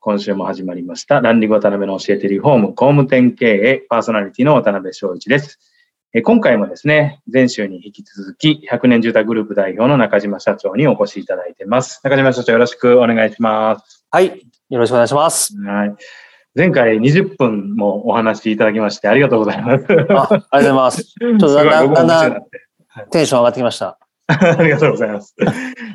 今週も始まりましたランリグ渡辺の教えてリフォーム工務店経営パーソナリティの渡辺翔一ですえ今回もですね、前週に引き続き、100年住宅グループ代表の中島社長にお越しいただいてます。中島社長よろしくお願いします。はい。よろしくお願いします。はい。前回20分もお話しいただきましてありがとうございます。あありがとうございます。ちょっとだんだん、だんだんテンション上がってきました。ありがとうございます。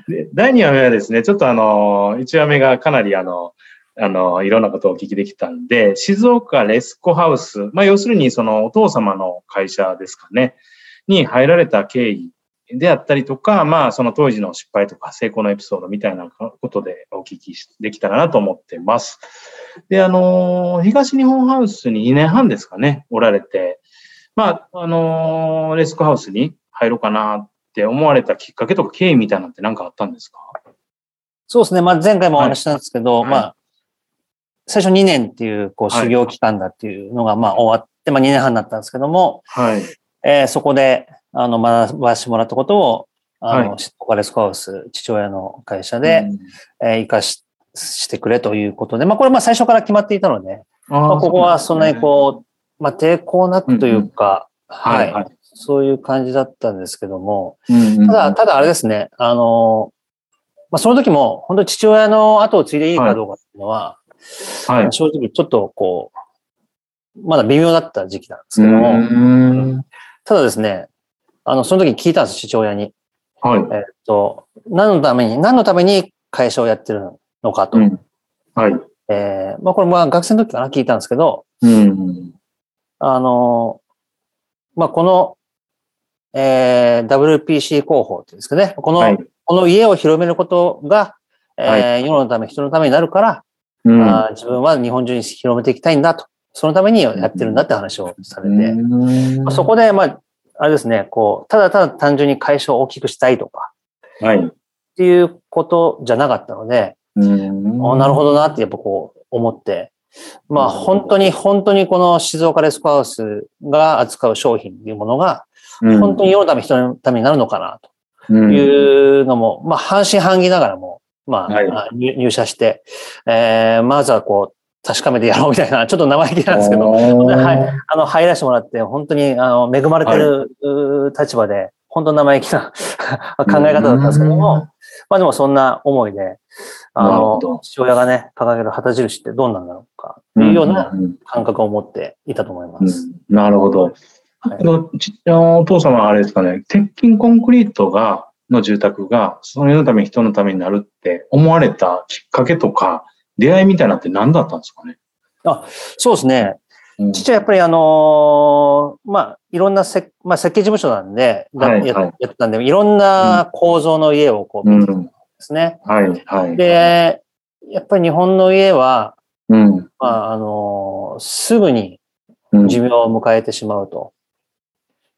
で第2話目はですね、ちょっとあの、1話目がかなりあの、あの、いろんなことをお聞きできたんで、静岡レスコハウス、まあ、要するにそのお父様の会社ですかね、に入られた経緯であったりとか、まあ、その当時の失敗とか成功のエピソードみたいなことでお聞きできたらなと思ってます。で、あの、東日本ハウスに2年半ですかね、おられて、まあ、あの、レスコハウスに入ろうかなって思われたきっかけとか経緯みたいなのって何かあったんですか？そうですね。まあ、前回もお話したんですけど、はい、まあ、最初2年っていう、こう、修行期間だっていうのが、まあ、終わって、まあ、2年半になったんですけども、はい。えー、そこで、あの、学ばせてもらったことを、あの、はい、オカレスコハウス、父親の会社で、うん、えー、生かし、してくれということで、まあ、これ、まあ、最初から決まっていたので、まあ、ここはそんなにこう、まあ、抵抗なくというか、はい、はい、そういう感じだったんですけども、ただ、ただあれですね、あの、まあ、その時も、本当に父親の後を継いでいいかどうかっていうのは、はい、正直ちょっとこう、まだ微妙だった時期なんですけども、ただですね、あの、その時聞いたんです、父親に。はい。えっと、何のために、何のために会社をやってるのかと。うん、はい。えー、まあこれま学生の時かな聞いたんですけど、うん、あの、まあこの、えー、WPC 広報っていうんですかね、この、はい、この家を広めることが、えー、はい、世のため、人のためになるから、うん、あ自分は日本中に広めていきたいんだと。そのためにやってるんだって話をされて、まあ、そこで、まあ、あれですね、こう、ただただ単純に会社を大きくしたいとか、はい。っていうことじゃなかったので、うん。なるほどなってやっぱこう思って、まあ本当に本当にこの静岡レスコハウスが扱う商品というものが、本当に世のため人のためになるのかなというのも、まあ半信半疑ながらも、まあ、はい、入社して、えー、まずはこう、確かめてやろうみたいな、ちょっと生意気なんですけど、はい、あの、入らせてもらって、本当に、あの、恵まれてる立場で、本当生意気な 考え方だったんですけども、まあでもそんな思いで、あの、父親がね、掲げる旗印ってどんなんだろうか、というような感覚を持っていたと思います。うん、なるほど。はい、お父様はあれですかね、鉄筋コンクリートが、の住宅が、その世のため人のためになるって思われたきっかけとか、出会いみたいなって何だったんですかね？あ、そうですね。父はやっぱりあのー、まあ、いろんなせ、まあ、設計事務所なんで、はいはい、やってたんで、いろんな構造の家をこう見てたんですね。うん、はい、はい。で、やっぱり日本の家は、うん、まあ、あのー、すぐに寿命を迎えてしまうと。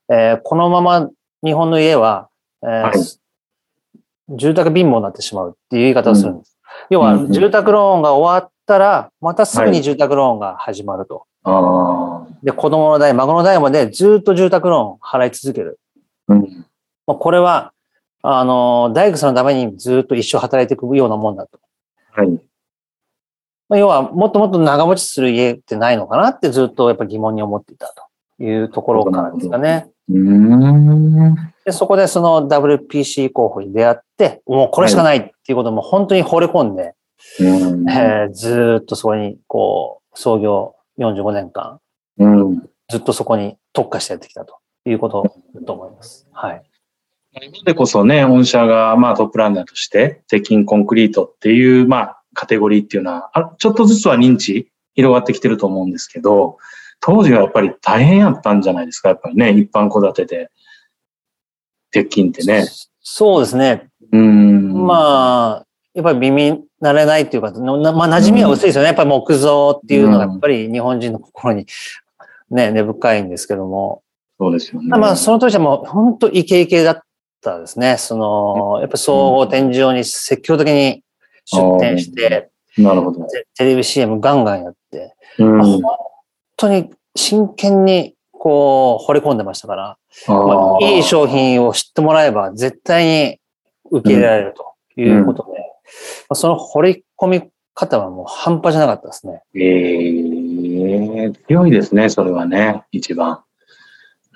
うん、えー、このまま日本の家は、えー、はい、住宅貧乏になってしまうっていう言い方をするんです。要は、住宅ローンが終わったら、またすぐに住宅ローンが始まると。はい、で、子供の代、孫の代までずっと住宅ローン払い続ける。うん、これは、あの、大工さんのためにずっと一生働いていくようなもんだと。はい。要は、もっともっと長持ちする家ってないのかなってずっとやっぱ疑問に思っていたというところからですかね。でそこでその WPC 候補に出会って、もうこれしかないっていうことも本当に惚れ込んで、えー、ずっとそこにこう、創業45年間、うん、ずっとそこに特化してやってきたということだと思います。はい。今でこそね、御社がまあトップランナーとして、鉄筋コンクリートっていうまあカテゴリーっていうのは、あちょっとずつは認知広がってきてると思うんですけど、当時はやっぱり大変やったんじゃないですか、やっぱりね、一般戸建てで。鉄筋ってね。そうですね。うん。まあ、やっぱり耳慣れないっていうか、まあ、馴染みは薄いですよね。やっぱり木造っていうのがやっぱり日本人の心にね、根深いんですけども。そうですよね。まあ、その当時はもう本当イケイケだったですね。その、やっぱ総合展示場に積極的に出展して、なるほど。テレビ CM ガンガンやって、うん、本当に真剣にこう、惚れ込んでましたから、まあ、いい商品を知ってもらえば絶対に受け入れられるということで、うんまあ、その惚れ込み方はもう半端じゃなかったですね。ええー、強いですね、それはね、一番。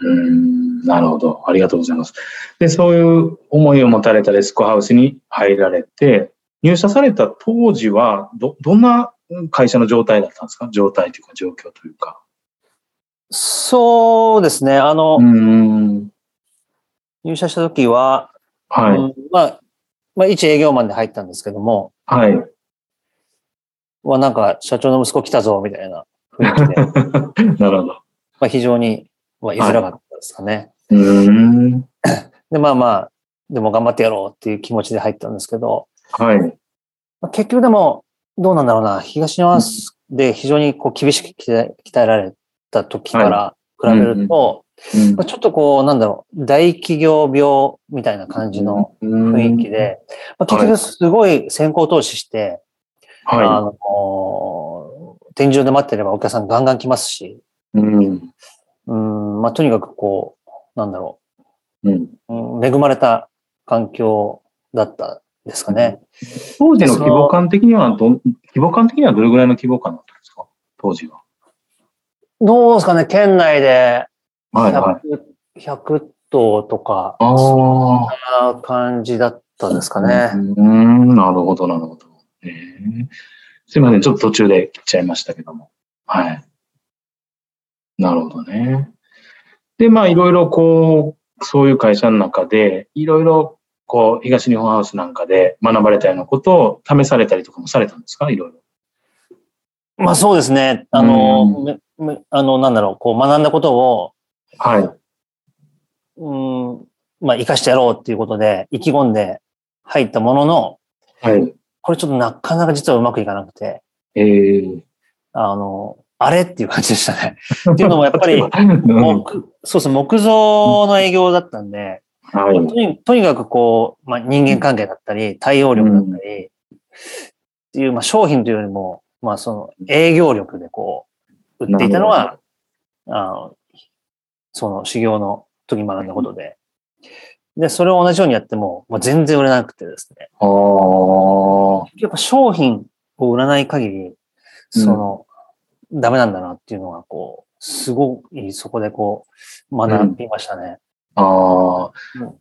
うん、なるほど。ありがとうございます。で、そういう思いを持たれたレスコハウスに入られて、入社された当時は、ど、どんな会社の状態だったんですか？状態というか状況というか。そうですね。あの、入社した時は、はい、うん、まあ、まあ、一営業マンで入ったんですけども、はい。はなんか、社長の息子来たぞ、みたいな雰囲気で。なるほど。まあ、非常に、まあ、居づらかったですかね。はい、うんで、まあまあ、でも頑張ってやろうっていう気持ちで入ったんですけど、はい。まあ、結局でも、どうなんだろうな、東日本で非常にこう厳しく鍛えられた時から比べると、まあ、ちょっとこう、なんだろう、大企業病みたいな感じの雰囲気で、まあ、結局すごい先行投資して、はい、あの、天井で待ってればお客さんガンガン来ますし、うん、うんまあ、とにかくこう、なんだろう、うん、恵まれた環境だったですかね。当時の規模感的にはど、規模感的にはどれぐらいの規模感だったんですか？当時は。どうですかね、県内で100、はいはい、100頭とか、そんな感じだったですかね。うん、なるほど、なるほど。えー、すいません、ちょっと途中で切っちゃいましたけども。はい。なるほどね。で、まあ、いろいろこう、そういう会社の中で、いろいろこう、東日本ハウスなんかで学ばれたようなことを試されたりとかもされたんですか？いろいろ。まあそうですね。あの、あの、なんだろう、こう学んだことを、はい。うん、まあ生かしてやろうっていうことで、意気込んで入ったものの、はい。これちょっとなかなか実はうまくいかなくて、ええー、あの、あれっていう感じでしたね。っていうのもやっぱり、木そうそう、木造の営業だったんで、はい、とにとにかくこう、まあ、人間関係だったり、対応力だったり、っていう、まあ、商品というよりも、まあ、その営業力でこう、売っていたのは、あの、その修行の時学んだことで。で、それを同じようにやっても、まあ、全然売れなくてですね。あやっぱ商品を売らない限り、その、うん、ダメなんだなっていうのが、こう、すごいそこでこう、学びましたね。うん、ああ、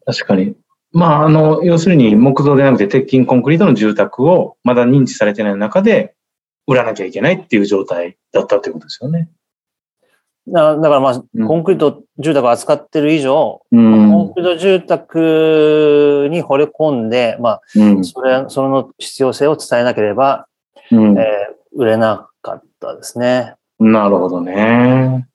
確かに。まあ、あの、要するに木造でなくて鉄筋コンクリートの住宅をまだ認知されてない中で売らなきゃいけないっていう状態だったってことですよね。だだからまあ、コンクリート住宅を扱ってる以上、うん、コンクリート住宅に惚れ込んで、まあ、うん、それ、その必要性を伝えなければ、うん、えー、売れなかったですね。なるほどね。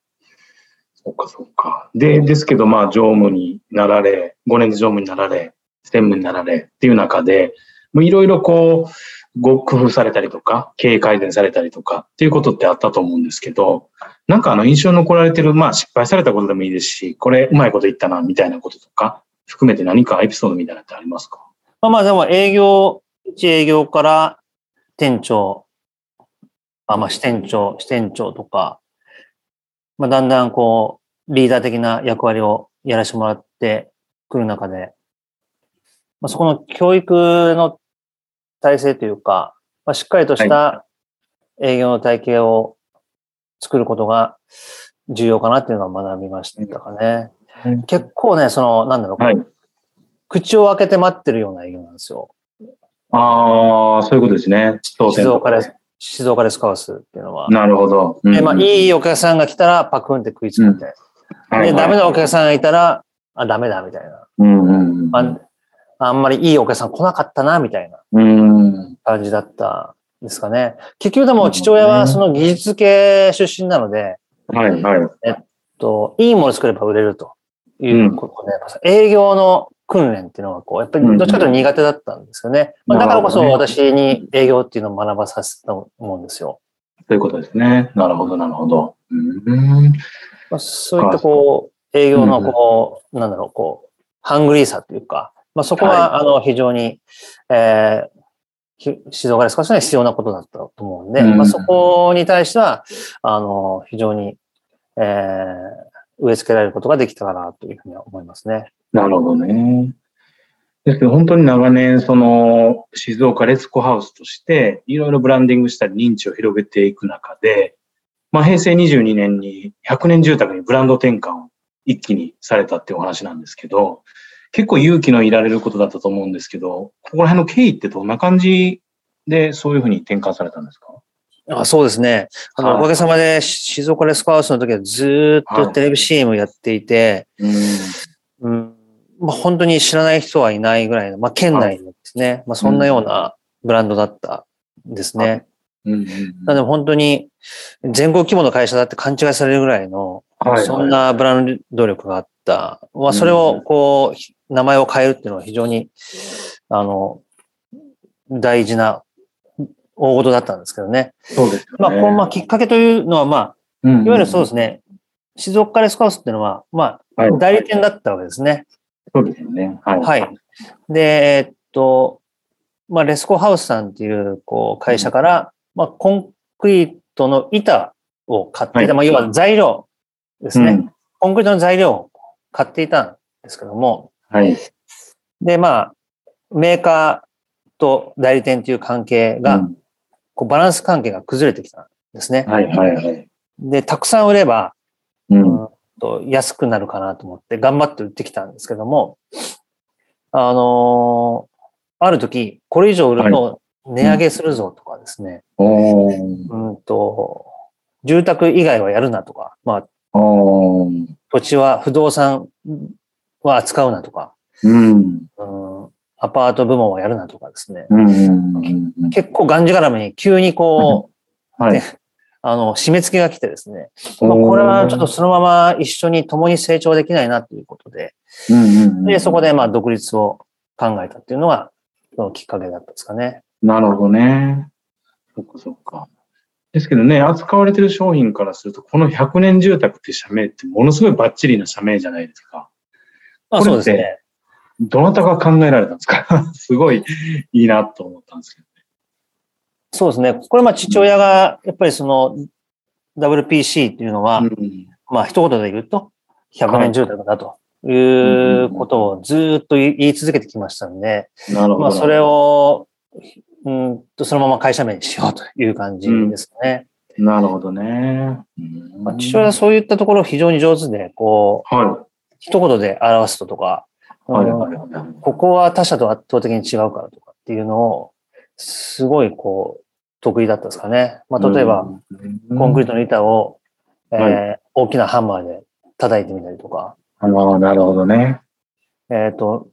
そっかそっか。で、ですけど、まあ、常務になられ、5年で常務になられ、専務になられっていう中で、いろいろこう、ご工夫されたりとか、経営改善されたりとかっていうことってあったと思うんですけど、なんかあの印象に残られてる、まあ失敗されたことでもいいですし、これうまいこと言ったな、みたいなこととか、含めて何かエピソードみたいなってありますか？まあまあでも営業、一営業から店長、あまあ支店長、支店長とか、まあだんだんこう、リーダー的な役割をやらせてもらってくる中で、まあ、そこの教育の体制というか、まあ、しっかりとした営業の体系を作ることが重要かなっていうのは学びましたかね。うん、結構ね、その、なんだろう、はい、口を開けて待ってるような営業なんですよ。ああ、そういうことですね。静岡で、静岡でスカウスっていうのは。なるほど。うん、で、まあ、いいお客さんが来たらパクンって食いつくみたいな。で、ダメなお客さんがいたら、あ、ダメだみたいな。うんうんうん、あんまりいいお客さん来なかったな、みたいな感じだったんですかね。結局でも父親はその技術系出身なので、はいはい。えっと、いいもの作れば売れるということで、うん、営業の訓練っていうのは、こう、やっぱりどっちかというと苦手だったんですよね。まあ、だからこそ私に営業っていうのを学ばさせたと思うんですよ。ということですね。なるほど、なるほど。うんまあ、そういったこう、営業のこう、うん、なんだろう、こう、ハングリーさというか、まあ、そこは、あの、非常に、えー、指導が少しは必要なことだったと思うんで、うん、まあ、そこに対しては、あの、非常に、えー、植え付けられることができたかなというふうには思いますね。なるほどね。ですけど、本当に長年、その、静岡レツコハウスとして、いろいろブランディングしたり認知を広げていく中で、まあ、平成22年に100年住宅にブランド転換を一気にされたっていうお話なんですけど、結構勇気のいられることだったと思うんですけど、ここら辺の経緯ってどんな感じでそういうふうに転換されたんですか？あそうですね。あの、おかげさまで静岡レスコハウスの時はずっとテレビ CM やっていて、はい、うん、まあ、本当に知らない人はいないぐらいの、まあ、県内のですね、まあ、そんなようなブランドだったんですね。うん、なので本当に全国規模の会社だって勘違いされるぐらいの、そんなブランド力があった。まあ、それをこう、名前を変えるっていうのは非常に、あの、大事な大事だったんですけどね。そうです、ね、まあ、このまあきっかけというのは、まあ、いわゆるそうですね、静岡レスカウスっていうのは、まあ、代理店だったわけですね。そうですよね。はい。はい。で、えっと、まあ、レスコハウスさんっていう、こう、会社から、まあ、コンクリートの板を買っていた、まあ、要は材料ですね、コンクリートの材料を買っていたんですけども、はい。で、まあ、メーカーと代理店という関係が、こうバランス関係が崩れてきたんですね。はいはいはい。で、たくさん売れば、うん、と安くなるかなと思って頑張って売ってきたんですけども、あのー、ある時、これ以上売ると値上げするぞとかですね、はい、うん。と、住宅以外はやるなとか、まあ、土地は不動産は扱うなとか、うん、うん。アパート部門はやるなとかですね。結構がんじがらめに急にこう、はい、あの、締め付けが来てですね。まあ、これはちょっとそのまま一緒に共に成長できないなということで、で、そこでまあ独立を考えたっていうのが、きっかけだったんですかね。なるほどね。そっかそっか。ですけどね、扱われてる商品からすると、この100年住宅って社名ってものすごいバッチリな社名じゃないですか。あそうですね。どなたが考えられたんですか？すごいいいなと思ったんですけどね。そうですね。これまあ父親が、やっぱりその WPC っていうのは、うん、まあ一言で言うと、100年住宅だということをずっと言い続けてきましたんで、なるほど。まあそれを、うんと、そのまま会社名にしようという感じですね。うん、なるほどね。まあ、父親はそういったところ非常に上手で、こう、はい、一言で表すととか、はいここは他社と圧倒的に違うからとかっていうのを、すごいこう、得意だったですかね。まあ、例えば、コンクリートの板を、えー、はい、大きなハンマーで叩いてみたりとか。ああ、なるほどね。えっ、ー、と、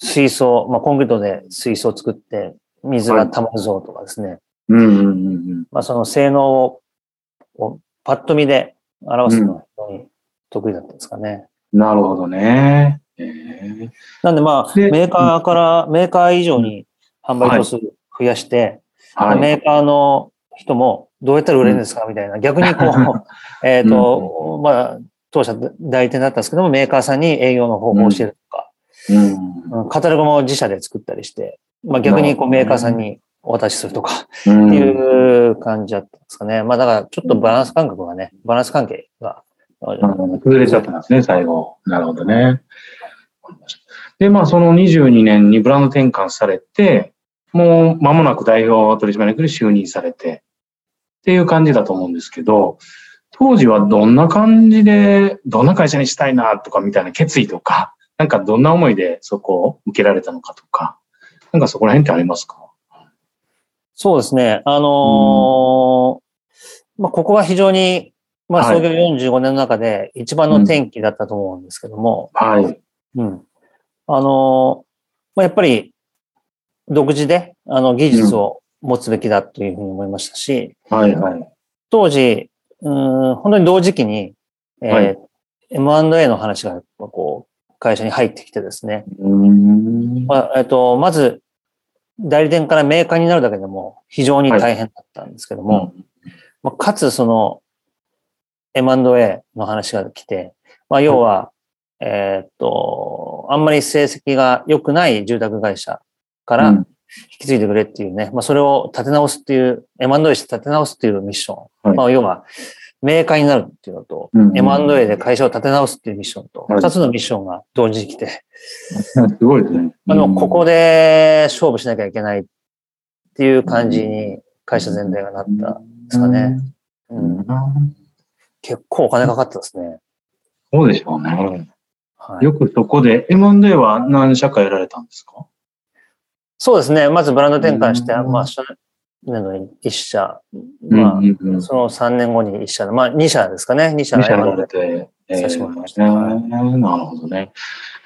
水槽、まあ、コンクリートで水槽を作って水が溜まるぞとかですね。うんうんうん、まあ、その性能をパッと見で表すのは非常に得意だったんですかね。うん、なるほどね。えー、なんでまあ、メーカーから、メーカー以上に販売個数増やして、はい、メーカーの人もどうやったら売れるんですか？みたいな、逆にこう、えっと、まあ、当社代理店だったんですけども、メーカーさんに営業の方法を教えるとか、うん、カタログも自社で作ったりして、まあ逆にこうメーカーさんにお渡しするとか、っていう感じだったんですかね。まあだからちょっとバランス感覚がね、バランス関係が。崩れちゃったんですね、最後。なるほどね。で、まあその22年にブランド転換されて、もう間もなく代表取締役に就任されて、っていう感じだと思うんですけど、当時はどんな感じで、どんな会社にしたいなとかみたいな決意とか、なんかどんな思いでそこを受けられたのかとか、なんかそこら辺ってありますか？そうですね。あのー、まあ、ここは非常に、まあ、創業45年の中で一番の転機だったと思うんですけども、はい。うん。あのー、まあ、やっぱり独自で、あの、技術を持つべきだというふうに思いましたし、うん、はい。はい。当時、うん、本当に同時期に、えーはい、M&A の話が、こう、会社に入ってきてですね。まあえっと、まず、代理店からメーカーになるだけでも非常に大変だったんですけども、はいまあ、かつその M&A の話が来て、まあ、要は、えっと、あんまり成績が良くない住宅会社から引き継いでくれっていうね、まあ、それを立て直すっていう、M&A して立て直すっていうミッション。まあ、要は、メーカーになるっていうのと、うん、M&A で会社を立て直すっていうミッションと、二つのミッションが同時に来て。すごいですね。あの、ここで勝負しなきゃいけないっていう感じに会社全体がなったんですかね。うん、結構お金かかったですね。そうでしょうね。はい、よくそこで M&A は何社かやられたんですか？そうですね。まずブランド転換して、まあ、年度に1社、まあ、その3年後に1社、まあ2社ですかね、2社。2社られて、えー、なるほどね。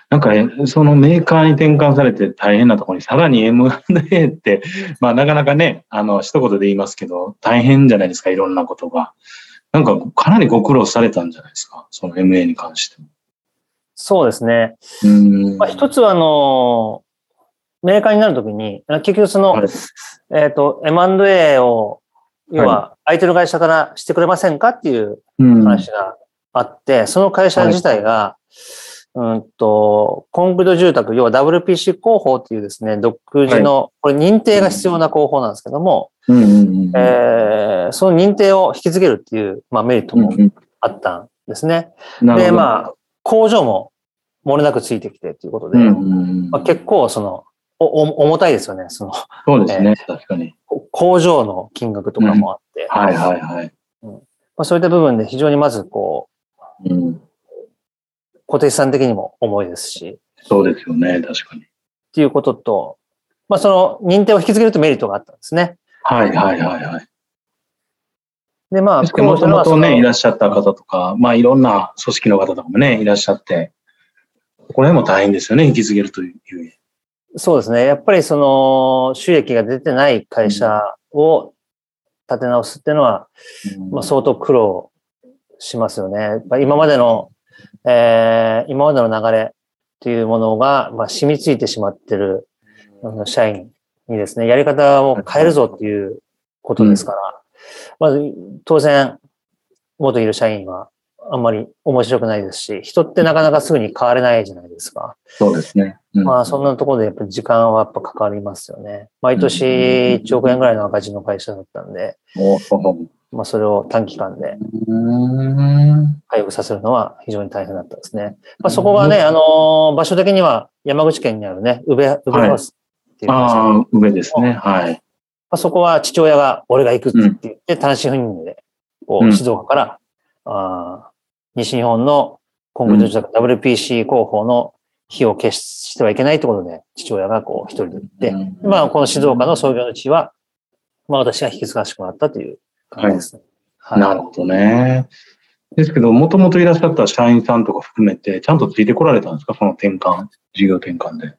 なんか、そのメーカーに転換されて大変なところに、さらに M&A って、まあなかなかね、あの、一言で言いますけど、大変じゃないですか、いろんなことが。なんか、かなりご苦労されたんじゃないですか、その MA に関しても。そうですね。うんまあ、一つは、あの、メーカーになるときに、結局その、はい、えっ、ー、と、M&A を、要は、相手の会社からしてくれませんかっていう話があって、うん、その会社自体が、はい、うんと、コンクリート住宅、要は WPC 広報っていうですね、独自の、はい、これ認定が必要な広報なんですけども、えー、その認定を引き継げるっていう、まあ、メリットもあったんですね。で、まあ、工場も漏れなくついてきてということで、まあ、結構その、お重たいですよね、その。そうですね、えー、確かに。工場の金額とかもあって。うん、はいはいはい。うんまあ、そういった部分で非常にまずこう、うん、固定資産的にも重いですし。そうですよね、確かに。っていうことと、まあその認定を引き継げるとメリットがあったんですね。はいはいはいはい。で、まあ、もともとね、いらっしゃった方とか、まあいろんな組織の方とかもね、いらっしゃって、これも大変ですよね、引き継げるという。そうですね。やっぱりその収益が出てない会社を立て直すっていうのは、まあ、相当苦労しますよね。今までの、えー、今までの流れっていうものが、まあ、染みついてしまってる社員にですね、やり方を変えるぞっていうことですから、まず当然、元いる社員はあんまり面白くないですし、人ってなかなかすぐに変われないじゃないですか。そうですね。うん、まあ、そんなところでやっぱり時間はやっぱかかりますよね。毎年1億円ぐらいの赤字の会社だったんで、まあ、それを短期間で回復させるのは非常に大変だったですね。まあ、そこがね、あの、場所的には山口県にあるね、宇部、宇部ハウスっていうああ、宇部ですね。はい。まあ、そこは父親が俺が行くって言って、単身赴任で、こう、静岡から、あ西日本のコンクリート住宅 WPC 広報の火を消してはいけないということで、父親がこう一人で行って、まあこの静岡の創業の地は、まあ私が引き継がせてもらったという感じですね。はい。なるほどね。ですけど、もともといらっしゃった社員さんとか含めて、ちゃんとついてこられたんですか？その転換、事業転換で。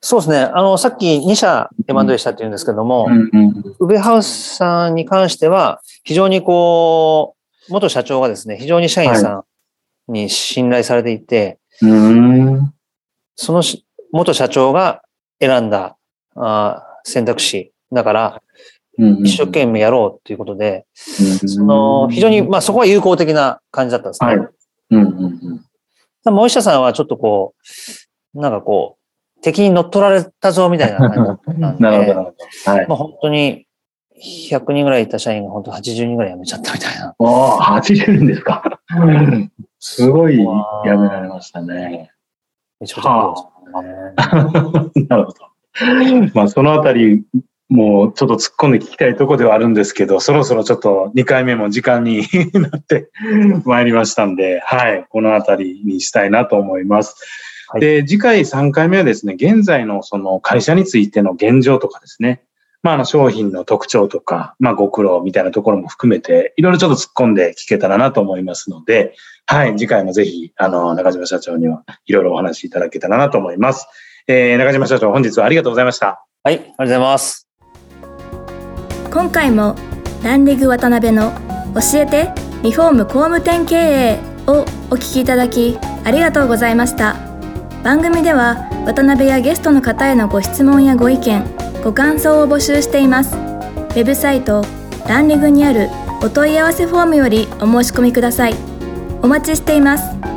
そうですね。あの、さっき2社 M&A したって言うんですけども、ウベハウスさんに関しては、非常にこう、元社長がですね、非常に社員さんに信頼されていて、その元社長が選んだあ選択肢だから、一生懸命やろうということで、その非常に、まあそこは有効的な感じだったんですね。はい、もう一社さんはちょっとこう、なんかこう、敵に乗っ取られたぞみたいな感じだったんで、なるほど。はい、まあ本当に100人ぐらいいた社員が本当80人ぐらい辞めちゃったみたいな。ああ、80人ですか。すごい辞められましたね。めちゃくちゃね。なるほど。まあ、そのあたり、もうちょっと突っ込んで聞きたいところではあるんですけど、そろそろちょっと2回目も時間に なってまいりましたんで、はい、このあたりにしたいなと思います。はい、で、次回3回目はですね、現在のその会社についての現状とかですね、まあ、あの商品の特徴とか、まあ、ご苦労みたいなところも含めて、いろいろちょっと突っ込んで聞けたらなと思いますので、はい、次回もぜひ、あの、中島社長にはいろいろお話しいただけたらなと思います。えー、中島社長、本日はありがとうございました。はい、ありがとうございます。今回も、ランディグ渡辺の教えてリフォーム工務店経営をお聞きいただき、ありがとうございました。番組では渡辺やゲストの方へのご質問やご意見ご感想を募集しています。ウェブサイトランリグにあるお問い合わせフォームよりお申し込みください。お待ちしています。